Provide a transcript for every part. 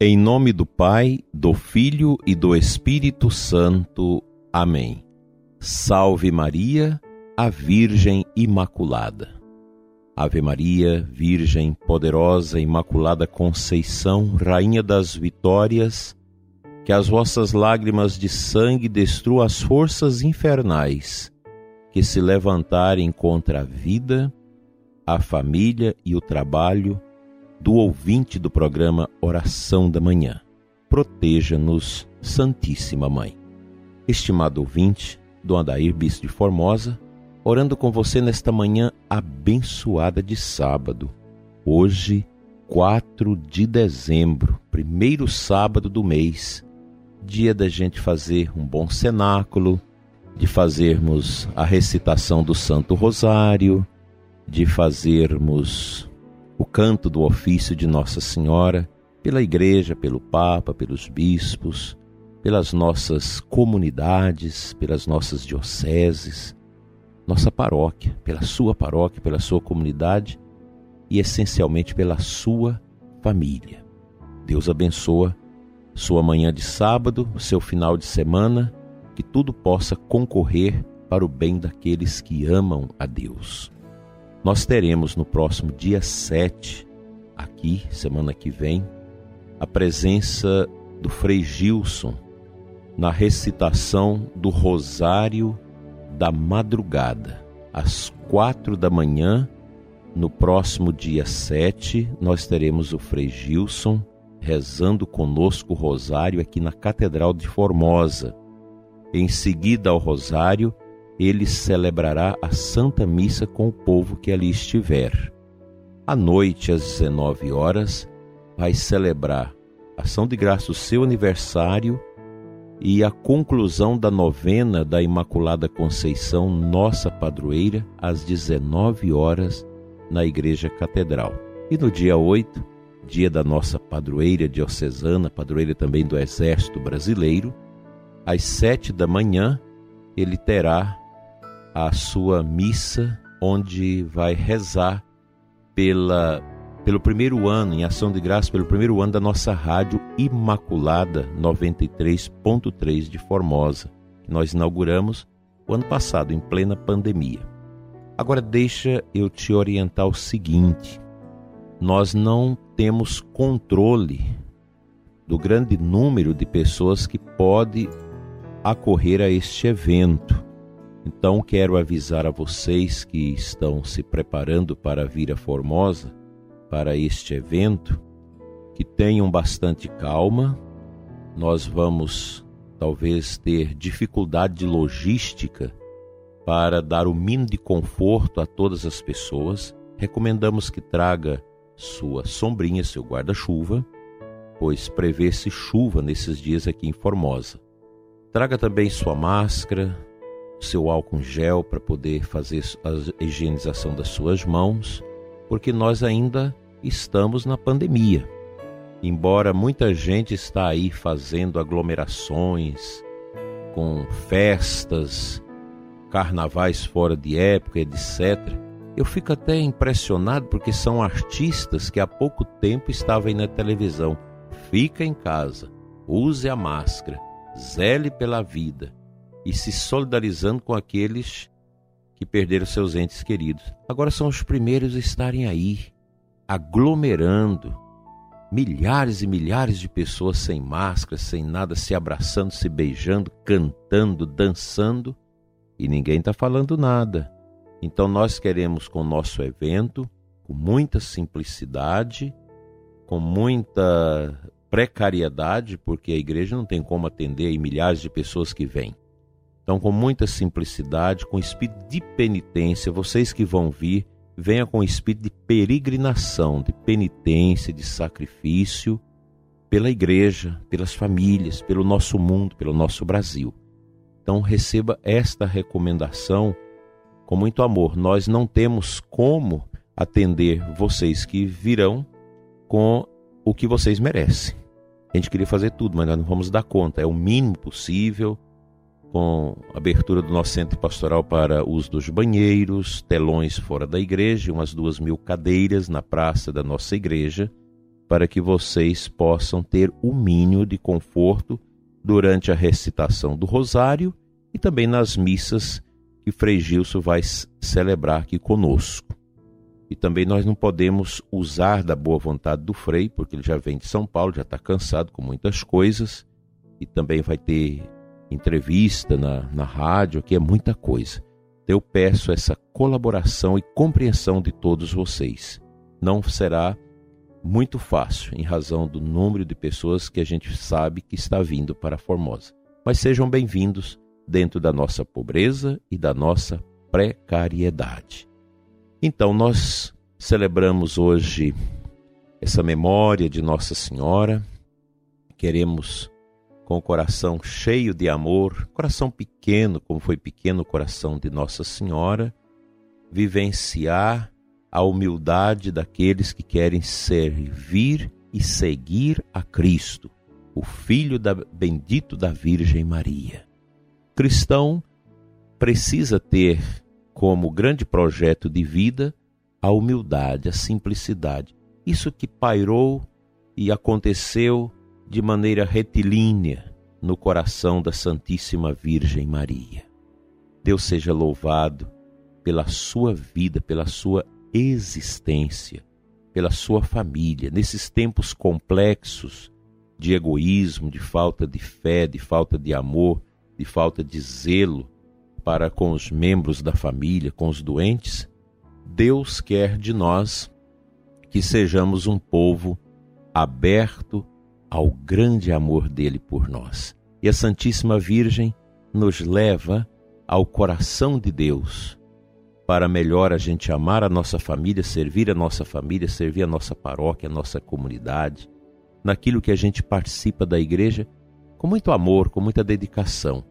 Em nome do Pai, do Filho e do Espírito Santo. Amém. Salve Maria, a Virgem Imaculada. Ave Maria, Virgem poderosa, Imaculada Conceição, Rainha das Vitórias, que as vossas lágrimas de sangue destruam as forças infernais que se levantarem contra a vida, a família e o trabalho do ouvinte do programa Oração da Manhã. Proteja-nos, Santíssima Mãe. Estimado ouvinte, Dom Adair Bispo de Formosa, orando com você nesta manhã abençoada de sábado. Hoje, 4 de dezembro, primeiro sábado do mês, dia da gente fazer um bom cenáculo, de fazermos a recitação do Santo Rosário, de fazermos o canto do ofício de Nossa Senhora pela Igreja, pelo Papa, pelos bispos, pelas nossas comunidades, pelas nossas dioceses, nossa paróquia, pela sua paróquia, pela sua comunidade e essencialmente pela sua família. Deus abençoa sua manhã de sábado, seu final de semana, que tudo possa concorrer para o bem daqueles que amam a Deus. Nós teremos no próximo dia 7, aqui, semana que vem, a presença do Frei Gilson na recitação do Rosário da Madrugada. Às quatro da manhã, no próximo dia 7, nós teremos o Frei Gilson rezando conosco o Rosário aqui na Catedral de Formosa. Em seguida ao Rosário, ele celebrará a Santa Missa com o povo que ali estiver. À noite, às 19 horas, vai celebrar ação de graça o seu aniversário e a conclusão da novena da Imaculada Conceição, nossa padroeira, às 19 horas na Igreja Catedral. E no dia 8, dia da nossa padroeira diocesana, padroeira também do Exército Brasileiro, às sete da manhã, ele terá a sua missa, onde vai rezar pela, pelo primeiro ano, em ação de graça, pelo primeiro ano da nossa rádio Imaculada 93.3 de Formosa, que nós inauguramos o ano passado, em plena pandemia. Agora, deixa eu te orientar o seguinte: nós não temos controle do grande número de pessoas que pode acorrer a este evento. Então quero avisar a vocês que estão se preparando para vir a Formosa para este evento que tenham bastante calma. Nós vamos talvez ter dificuldade de logística para dar o mínimo de conforto a todas as pessoas. Recomendamos que traga sua sombrinha, seu guarda-chuva, pois prevê-se chuva nesses dias aqui em Formosa. Traga também sua máscara, seu álcool gel para poder fazer a higienização das suas mãos, porque nós ainda estamos na pandemia. Embora muita gente está aí fazendo aglomerações com festas, carnavais fora de época, etc. Eu fico até impressionado porque são artistas que há pouco tempo estavam aí na televisão. Fica em casa, use a máscara, zele pela vida e se solidarizando com aqueles que perderam seus entes queridos. Agora são os primeiros a estarem aí, aglomerando milhares e milhares de pessoas sem máscara, sem nada, se abraçando, se beijando, cantando, dançando e ninguém está falando nada. Então nós queremos com o nosso evento, com muita simplicidade, com muita precariedade, porque a igreja não tem como atender aí milhares de pessoas que vêm. Então, com muita simplicidade, com espírito de penitência, vocês que vão vir, venham com espírito de peregrinação, de penitência, de sacrifício pela igreja, pelas famílias, pelo nosso mundo, pelo nosso Brasil. Então, receba esta recomendação com muito amor. Nós não temos como atender vocês que virão com o que vocês merecem. A gente queria fazer tudo, mas nós não vamos dar conta. É o mínimo possível com abertura do nosso centro pastoral para uso dos banheiros, telões fora da igreja, umas duas mil cadeiras na praça da nossa igreja, para que vocês possam ter o mínimo de conforto durante a recitação do rosário e também nas missas que Frei Gilson vai celebrar aqui conosco. E também nós não podemos usar da boa vontade do Frei, porque ele já vem de São Paulo, já está cansado com muitas coisas, e também vai ter entrevista na, na rádio, aqui é muita coisa. Eu peço essa colaboração e compreensão de todos vocês. Não será muito fácil, em razão do número de pessoas que a gente sabe que está vindo para Formosa. Mas sejam bem-vindos dentro da nossa pobreza e da nossa precariedade. Então, nós celebramos hoje essa memória de Nossa Senhora. Queremos, com o coração cheio de amor, coração pequeno, como foi pequeno o coração de Nossa Senhora, vivenciar a humildade daqueles que querem servir e seguir a Cristo, o Filho da, bendito da Virgem Maria. cristão precisa ter como grande projeto de vida a humildade, a simplicidade. Isso que pairou e aconteceu de maneira retilínea no coração da Santíssima Virgem Maria. Deus seja louvado pela sua vida, pela sua existência, pela sua família, nesses tempos complexos de egoísmo, de falta de fé, de falta de amor, de falta de zelo para com os membros da família, com os doentes, Deus quer de nós que sejamos um povo aberto ao grande amor dele por nós. E a Santíssima Virgem nos leva ao coração de Deus, para melhor a gente amar a nossa família, servir a nossa família, servir a nossa paróquia, a nossa comunidade, naquilo que a gente participa da igreja com muito amor, com muita dedicação.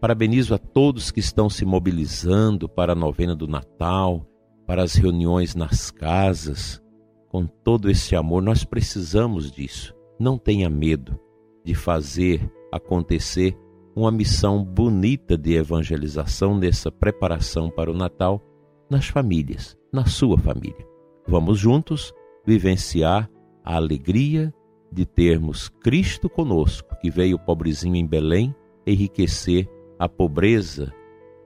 Parabenizo a todos que estão se mobilizando para a novena do Natal, para as reuniões nas casas, com todo esse amor. Nós precisamos disso. Não tenha medo de fazer acontecer uma missão bonita de evangelização nessa preparação para o Natal nas famílias, na sua família. Vamos juntos vivenciar a alegria de termos Cristo conosco, que veio pobrezinho em Belém enriquecer a pobreza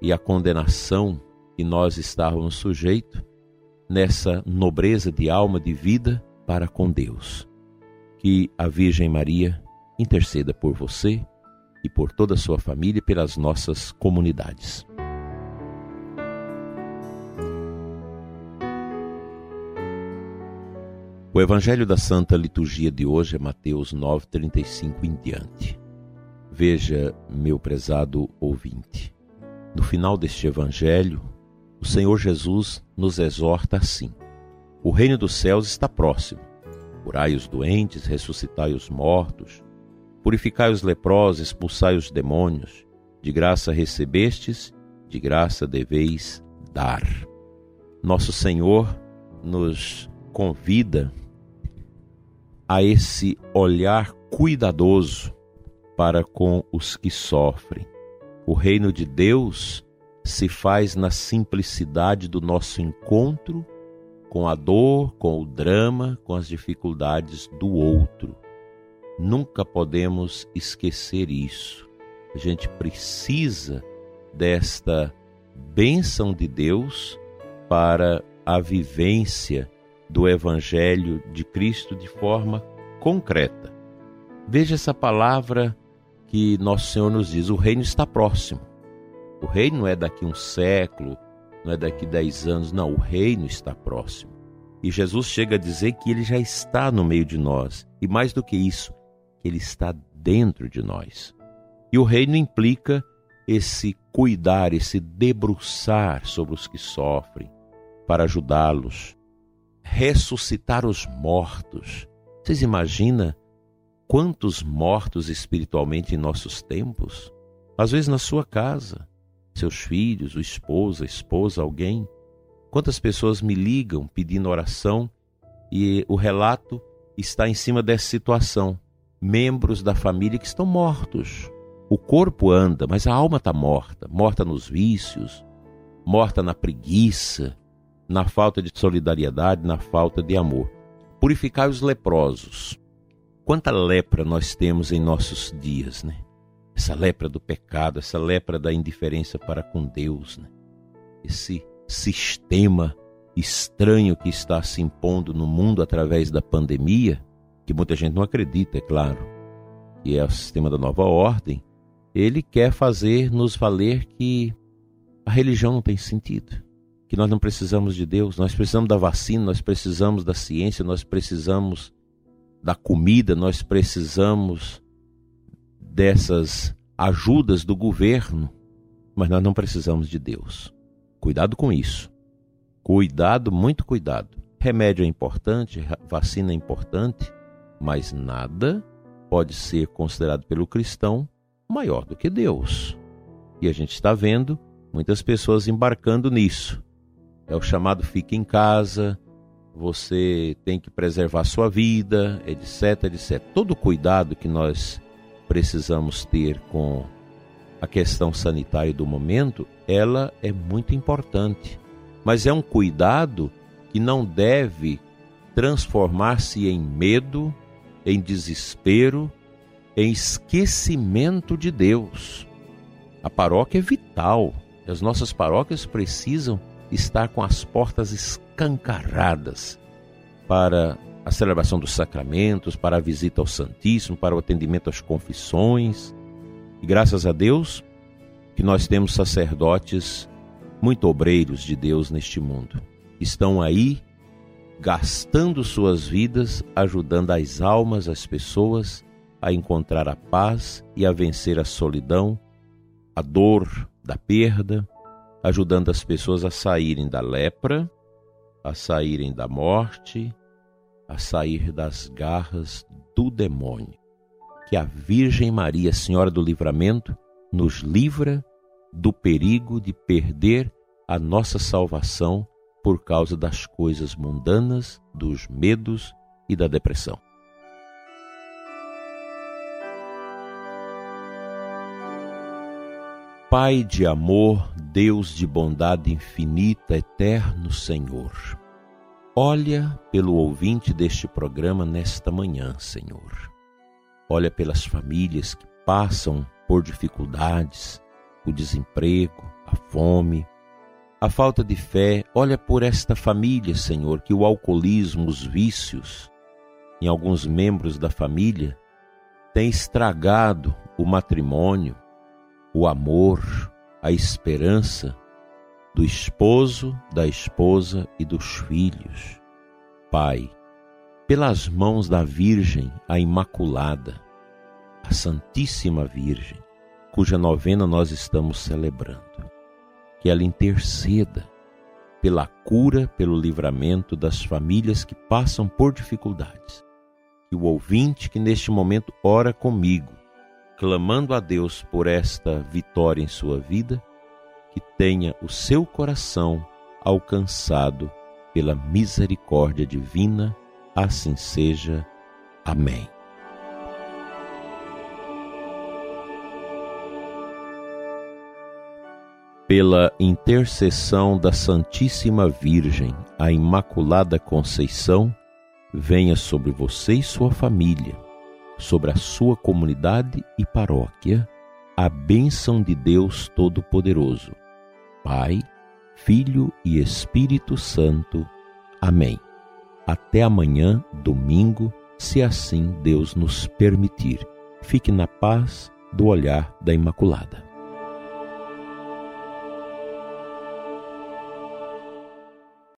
e a condenação que nós estávamos sujeitos nessa nobreza de alma de vida para com Deus. Que a Virgem Maria interceda por você e por toda a sua família e pelas nossas comunidades. O Evangelho da Santa Liturgia de hoje é Mateus 9, 35 em diante. Veja, meu prezado ouvinte, no final deste Evangelho, o Senhor Jesus nos exorta assim: O reino dos céus está próximo. Curai os doentes, ressuscitai os mortos, Purificai os leprosos, expulsai os demônios. De graça recebestes, de graça deveis dar. Nosso Senhor nos convida a esse olhar cuidadoso para com os que sofrem. O reino de Deus se faz na simplicidade do nosso encontro com a dor, com o drama, com as dificuldades do outro. Nunca podemos esquecer isso. A gente precisa desta bênção de Deus para a vivência do Evangelho de Cristo de forma concreta. Veja essa palavra que Nosso Senhor nos diz: o reino está próximo. O reino não é daqui um século, não é daqui dez anos, não, o reino está próximo. E Jesus chega a dizer que ele já está no meio de nós. E mais do que isso, ele está dentro de nós. E o reino implica esse cuidar, esse debruçar sobre os que sofrem, para ajudá-los, ressuscitar os mortos. Vocês imaginam quantos mortos espiritualmente em nossos tempos? Às vezes na sua casa, seus filhos, o esposo, a esposa, alguém. Quantas pessoas me ligam pedindo oração e o relato está em cima dessa situação membros da família que estão mortos. O corpo anda, mas a alma está morta morta nos vícios, morta na preguiça, na falta de solidariedade, na falta de amor. purificai os leprosos. Quanta lepra nós temos em nossos dias, né? Essa lepra do pecado, essa lepra da indiferença para com Deus, né? Esse sistema estranho que está se impondo no mundo através da pandemia, que muita gente não acredita, é claro, que é o sistema da nova ordem, ele quer fazer nos valer que a religião não tem sentido, que nós não precisamos de Deus, nós precisamos da vacina, nós precisamos da ciência, nós precisamos da comida, nós precisamos dessas ajudas do governo, mas nós não precisamos de Deus. Cuidado com isso. Cuidado, muito cuidado. Remédio é importante, vacina é importante, mas nada pode ser considerado pelo cristão maior do que Deus. E a gente está vendo muitas pessoas embarcando nisso. É o chamado fique em casa, você tem que preservar sua vida, etc, etc. Todo cuidado que nós precisamos ter com a questão sanitária do momento, ela é muito importante mas é um cuidado que não deve transformar-se em medo, em desespero, em esquecimento de Deus. A paróquia é vital. As nossas paróquias precisam estar com as portas escancaradas para a celebração dos sacramentos, para a visita ao Santíssimo, para o atendimento às confissões. E graças a Deus que nós temos sacerdotes muito obreiros de Deus neste mundo. Estão aí gastando suas vidas ajudando as almas, as pessoas a encontrar a paz e a vencer a solidão, a dor da perda, ajudando as pessoas a saírem da lepra, a saírem da morte, a sair das garras do demônio. Que a Virgem Maria, Senhora do Livramento, nos livra do perigo de perder a nossa salvação por causa das coisas mundanas, dos medos e da depressão. Pai de amor, Deus de bondade infinita, eterno Senhor. Olha pelo ouvinte deste programa nesta manhã, Senhor. Olha pelas famílias que passam por dificuldades, o desemprego, a fome, a falta de fé. Olha por esta família, Senhor, que o alcoolismo, os vícios em alguns membros da família tem estragado o matrimônio, o amor, a esperança do esposo, da esposa e dos filhos. Pai, pelas mãos da Virgem, a Imaculada, a Santíssima Virgem, cuja novena nós estamos celebrando. Que ela interceda pela cura, pelo livramento das famílias que passam por dificuldades. Que o ouvinte que neste momento ora comigo, clamando a Deus por esta vitória em sua vida, que tenha o seu coração alcançado pela misericórdia divina, assim seja. Amém. pela intercessão da Santíssima Virgem, a Imaculada Conceição, venha sobre você e sua família, sobre a sua comunidade e paróquia, a bênção de Deus Todo-Poderoso, Pai, Filho e Espírito Santo. Amém. Até amanhã, domingo, se assim Deus nos permitir. Fique na paz do olhar da Imaculada.